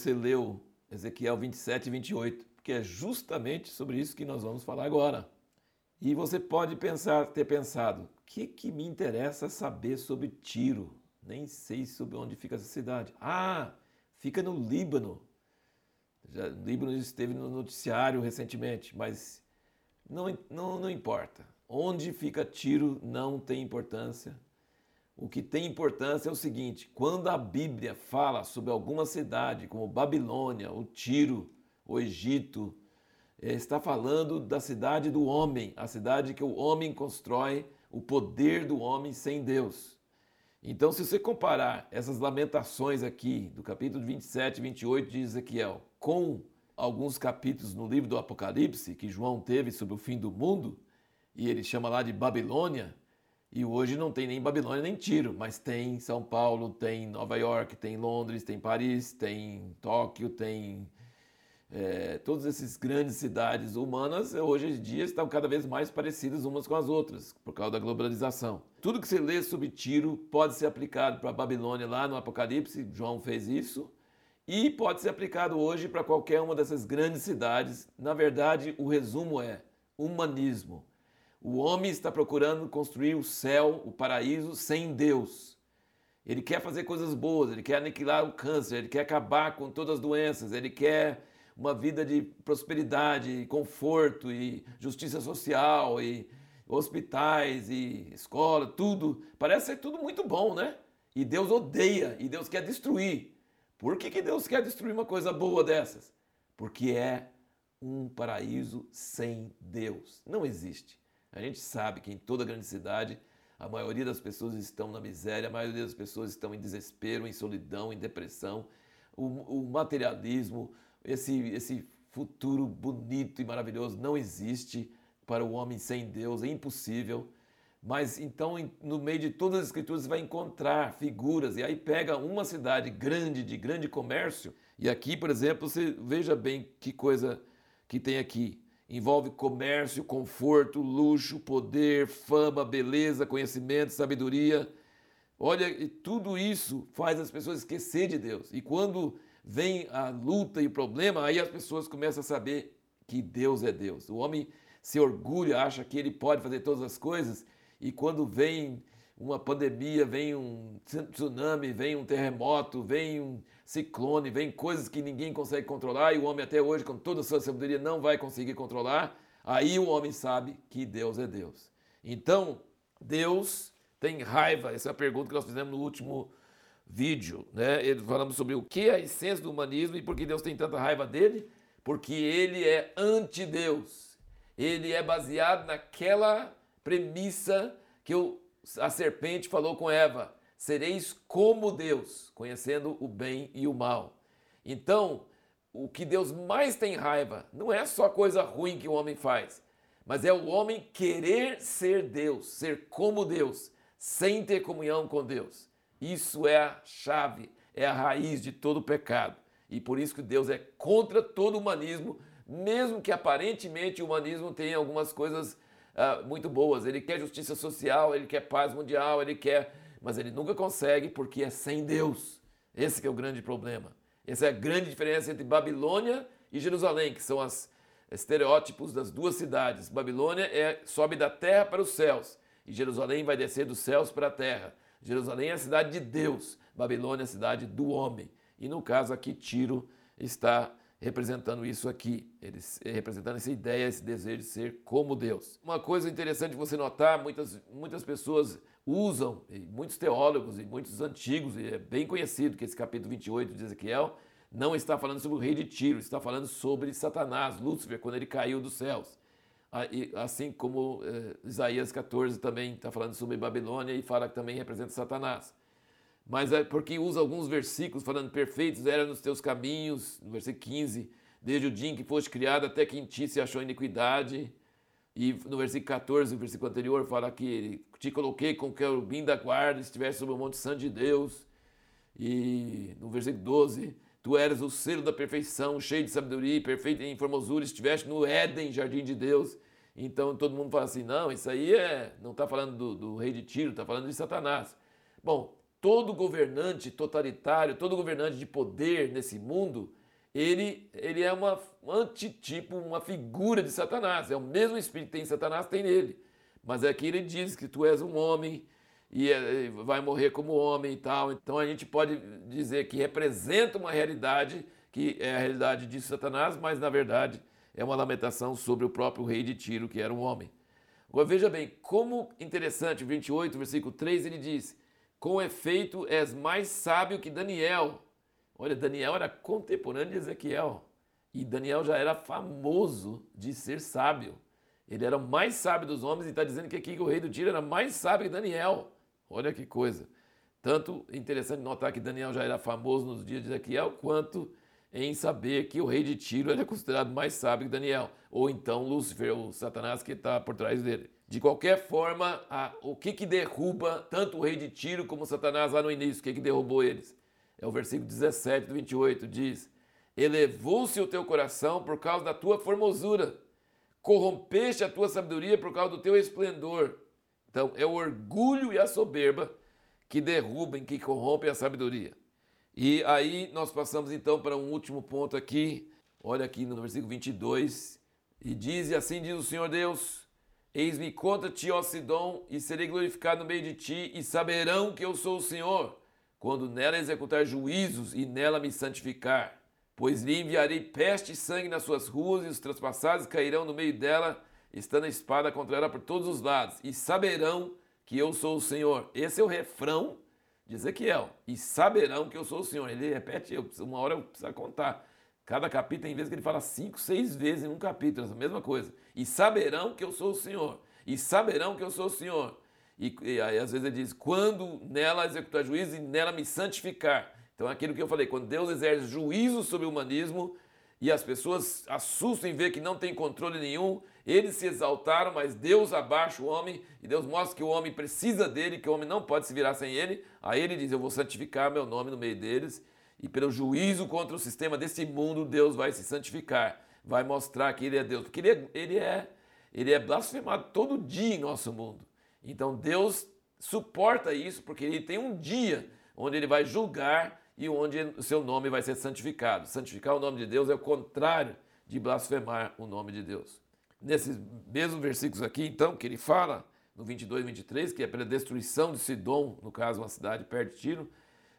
você leu Ezequiel 27 e 28, porque é justamente sobre isso que nós vamos falar agora. E você pode pensar, ter pensado, o que, que me interessa saber sobre Tiro? Nem sei sobre onde fica essa cidade. Ah, fica no Líbano. Já, o Líbano esteve no noticiário recentemente, mas não, não, não importa. Onde fica Tiro não tem importância. O que tem importância é o seguinte: quando a Bíblia fala sobre alguma cidade, como Babilônia, o Tiro, o Egito, eh, está falando da cidade do homem, a cidade que o homem constrói, o poder do homem sem Deus. Então, se você comparar essas lamentações aqui, do capítulo 27 e 28 de Ezequiel, com alguns capítulos no livro do Apocalipse, que João teve sobre o fim do mundo, e ele chama lá de Babilônia, e hoje não tem nem Babilônia nem Tiro, mas tem São Paulo, tem Nova York, tem Londres, tem Paris, tem Tóquio, tem é, todas essas grandes cidades humanas hoje em dia estão cada vez mais parecidas umas com as outras por causa da globalização. Tudo que você lê sobre Tiro pode ser aplicado para Babilônia lá no Apocalipse, João fez isso, e pode ser aplicado hoje para qualquer uma dessas grandes cidades. Na verdade, o resumo é humanismo. O homem está procurando construir o céu, o paraíso, sem Deus. Ele quer fazer coisas boas, ele quer aniquilar o câncer, ele quer acabar com todas as doenças, ele quer uma vida de prosperidade, conforto e justiça social e hospitais e escola, tudo. Parece ser tudo muito bom, né? E Deus odeia e Deus quer destruir. Por que, que Deus quer destruir uma coisa boa dessas? Porque é um paraíso sem Deus. Não existe. A gente sabe que em toda grande cidade a maioria das pessoas estão na miséria, a maioria das pessoas estão em desespero, em solidão, em depressão. O, o materialismo, esse, esse futuro bonito e maravilhoso não existe para o homem sem Deus, é impossível. Mas então, no meio de todas as escrituras, você vai encontrar figuras, e aí pega uma cidade grande, de grande comércio, e aqui, por exemplo, você veja bem que coisa que tem aqui envolve comércio, conforto, luxo, poder, fama, beleza, conhecimento, sabedoria. Olha, tudo isso faz as pessoas esquecer de Deus. E quando vem a luta e o problema, aí as pessoas começam a saber que Deus é Deus. O homem se orgulha, acha que ele pode fazer todas as coisas, e quando vem uma pandemia, vem um tsunami, vem um terremoto, vem um ciclone, vem coisas que ninguém consegue controlar e o homem até hoje, com toda a sua sabedoria, não vai conseguir controlar. Aí o homem sabe que Deus é Deus. Então, Deus tem raiva. Essa é a pergunta que nós fizemos no último vídeo. Né? Falamos sobre o que é a essência do humanismo e por que Deus tem tanta raiva dele. Porque ele é anti-Deus. Ele é baseado naquela premissa que eu a serpente falou com Eva: sereis como Deus, conhecendo o bem e o mal. Então, o que Deus mais tem raiva não é só coisa ruim que o homem faz, mas é o homem querer ser Deus, ser como Deus, sem ter comunhão com Deus. Isso é a chave, é a raiz de todo pecado. E por isso que Deus é contra todo humanismo, mesmo que aparentemente o humanismo tenha algumas coisas uh, muito boas. Ele quer justiça social, ele quer paz mundial, ele quer. Mas ele nunca consegue porque é sem Deus. Esse é o grande problema. Essa é a grande diferença entre Babilônia e Jerusalém, que são os estereótipos das duas cidades. Babilônia é, sobe da terra para os céus e Jerusalém vai descer dos céus para a terra. Jerusalém é a cidade de Deus, Babilônia é a cidade do homem. E no caso aqui, Tiro está representando isso aqui, eles eh, representando essa ideia, esse desejo de ser como Deus. Uma coisa interessante você notar, muitas, muitas pessoas usam, muitos teólogos e muitos antigos, e é bem conhecido que esse capítulo 28 de Ezequiel não está falando sobre o rei de Tiro, está falando sobre Satanás, Lúcifer, quando ele caiu dos céus. Assim como eh, Isaías 14 também está falando sobre Babilônia e fala que também representa Satanás mas é porque usa alguns versículos falando perfeitos eram nos teus caminhos, no versículo 15, desde o dia em que foste criado até que em ti se achou iniquidade. E no versículo 14, o versículo anterior, fala que te coloquei com que o bim da guarda estivesse sobre o monte santo de Deus. E no versículo 12, tu eras o selo da perfeição, cheio de sabedoria, perfeito em formosura, estiveste no Éden, jardim de Deus. Então todo mundo fala assim: não, isso aí é, não está falando do, do rei de Tiro, está falando de Satanás. Bom, todo governante totalitário, todo governante de poder nesse mundo, ele, ele é uma um antitipo, uma figura de Satanás. É o mesmo espírito que tem em Satanás, tem nele. Mas aqui ele diz que tu és um homem e é, vai morrer como homem e tal. Então a gente pode dizer que representa uma realidade que é a realidade de Satanás, mas na verdade é uma lamentação sobre o próprio rei de Tiro, que era um homem. Agora veja bem, como interessante, 28, versículo 3, ele diz: Com efeito és mais sábio que Daniel. Olha, Daniel era contemporâneo de Ezequiel. E Daniel já era famoso de ser sábio. Ele era o mais sábio dos homens e está dizendo que aqui o rei do Tiro era mais sábio que Daniel. Olha que coisa. Tanto interessante notar que Daniel já era famoso nos dias de Ezequiel, quanto em saber que o rei de Tiro era considerado mais sábio que Daniel. Ou então Lúcifer, o Satanás que está por trás dele. De qualquer forma, a, o que, que derruba tanto o rei de Tiro como Satanás lá no início? O que, que derrubou eles? É o versículo 17 do 28, diz Elevou-se o teu coração por causa da tua formosura, corrompeste a tua sabedoria por causa do teu esplendor. Então, é o orgulho e a soberba que derrubam, que corrompem a sabedoria. E aí nós passamos então para um último ponto aqui. Olha aqui no versículo 22. E diz: E assim diz o Senhor Deus: Eis-me contra ti, ó Sidom, e serei glorificado no meio de ti, e saberão que eu sou o Senhor, quando nela executar juízos e nela me santificar. Pois lhe enviarei peste e sangue nas suas ruas, e os transpassados cairão no meio dela, estando a espada contra ela por todos os lados, e saberão que eu sou o Senhor. Esse é o refrão de Ezequiel. E saberão que eu sou o Senhor. Ele repete, uma hora eu preciso contar. Cada capítulo, tem vezes que ele fala cinco, seis vezes em um capítulo, essa mesma coisa. E saberão que eu sou o Senhor. E saberão que eu sou o Senhor. E, e aí às vezes ele diz, quando nela executar juízo e nela me santificar. Então, é aquilo que eu falei, quando Deus exerce juízo sobre o humanismo e as pessoas assustam em ver que não tem controle nenhum, eles se exaltaram, mas Deus abaixa o homem e Deus mostra que o homem precisa dele, que o homem não pode se virar sem ele. Aí ele diz: Eu vou santificar meu nome no meio deles, e pelo juízo contra o sistema desse mundo, Deus vai se santificar, vai mostrar que ele é Deus, porque ele é, ele é, ele é blasfemado todo dia em nosso mundo. Então Deus suporta isso, porque ele tem um dia onde ele vai julgar e onde o seu nome vai ser santificado. Santificar o nome de Deus é o contrário de blasfemar o nome de Deus. Nesses mesmos versículos aqui, então, que ele fala, no 22 e 23, que é pela destruição de Sidom, no caso, uma cidade perto de Tiro,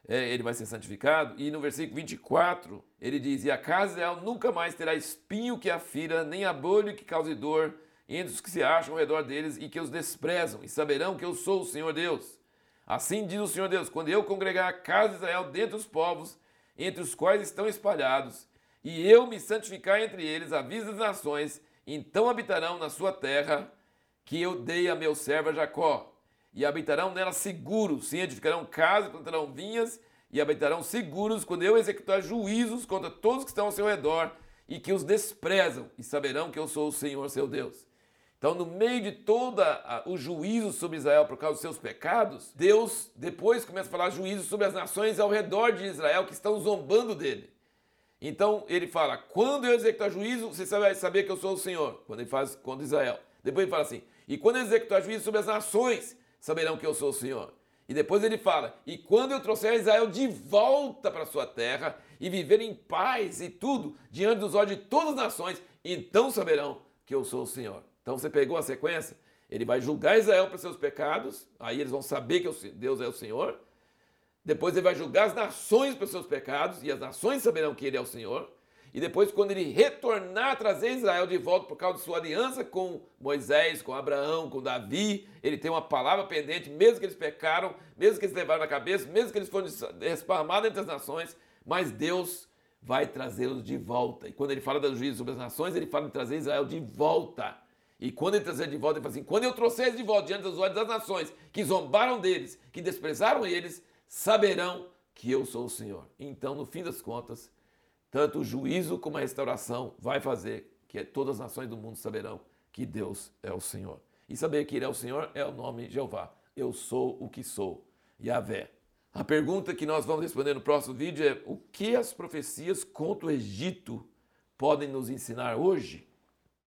é, ele vai ser santificado. E no versículo 24, ele diz: E a casa de Israel nunca mais terá espinho que afira, nem abolho que cause dor entre os que se acham ao redor deles e que os desprezam, e saberão que eu sou o Senhor Deus. Assim diz o Senhor Deus: quando eu congregar a casa de Israel dentre os povos, entre os quais estão espalhados, e eu me santificar entre eles, avisa as nações, então habitarão na sua terra, que eu dei a meu servo Jacó, e habitarão nela seguros, sim, edificarão casas, plantarão vinhas, e habitarão seguros quando eu executar juízos contra todos que estão ao seu redor, e que os desprezam, e saberão que eu sou o Senhor seu Deus. Então, no meio de todo o juízo sobre Israel por causa dos seus pecados, Deus depois começa a falar juízo sobre as nações ao redor de Israel que estão zombando dele. Então ele fala: quando eu executar juízo, você vai saber que eu sou o Senhor. Quando ele faz contra Israel. Depois ele fala assim: e quando eu executar juízo sobre as nações, saberão que eu sou o Senhor. E depois ele fala: e quando eu trouxer Israel de volta para sua terra e viver em paz e tudo diante dos olhos de todas as nações, então saberão que eu sou o Senhor. Então você pegou a sequência? Ele vai julgar Israel por seus pecados, aí eles vão saber que Deus é o Senhor. Depois ele vai julgar as nações por seus pecados, e as nações saberão que ele é o Senhor. E depois, quando ele retornar, trazer Israel de volta por causa de sua aliança com Moisés, com Abraão, com Davi, ele tem uma palavra pendente, mesmo que eles pecaram, mesmo que eles levaram na cabeça, mesmo que eles foram esparramados entre as nações, mas Deus vai trazê-los de volta. E quando ele fala do juízo sobre as nações, ele fala de trazer Israel de volta. E quando ele trazer de volta, ele fala assim: quando eu trouxer eles de volta diante dos olhos das nações que zombaram deles, que desprezaram eles, saberão que eu sou o Senhor. Então, no fim das contas, tanto o juízo como a restauração vai fazer que todas as nações do mundo saberão que Deus é o Senhor. E saber que Ele é o Senhor é o nome Jeová. Eu sou o que sou, Yahvé. A pergunta que nós vamos responder no próximo vídeo é: o que as profecias contra o Egito podem nos ensinar hoje?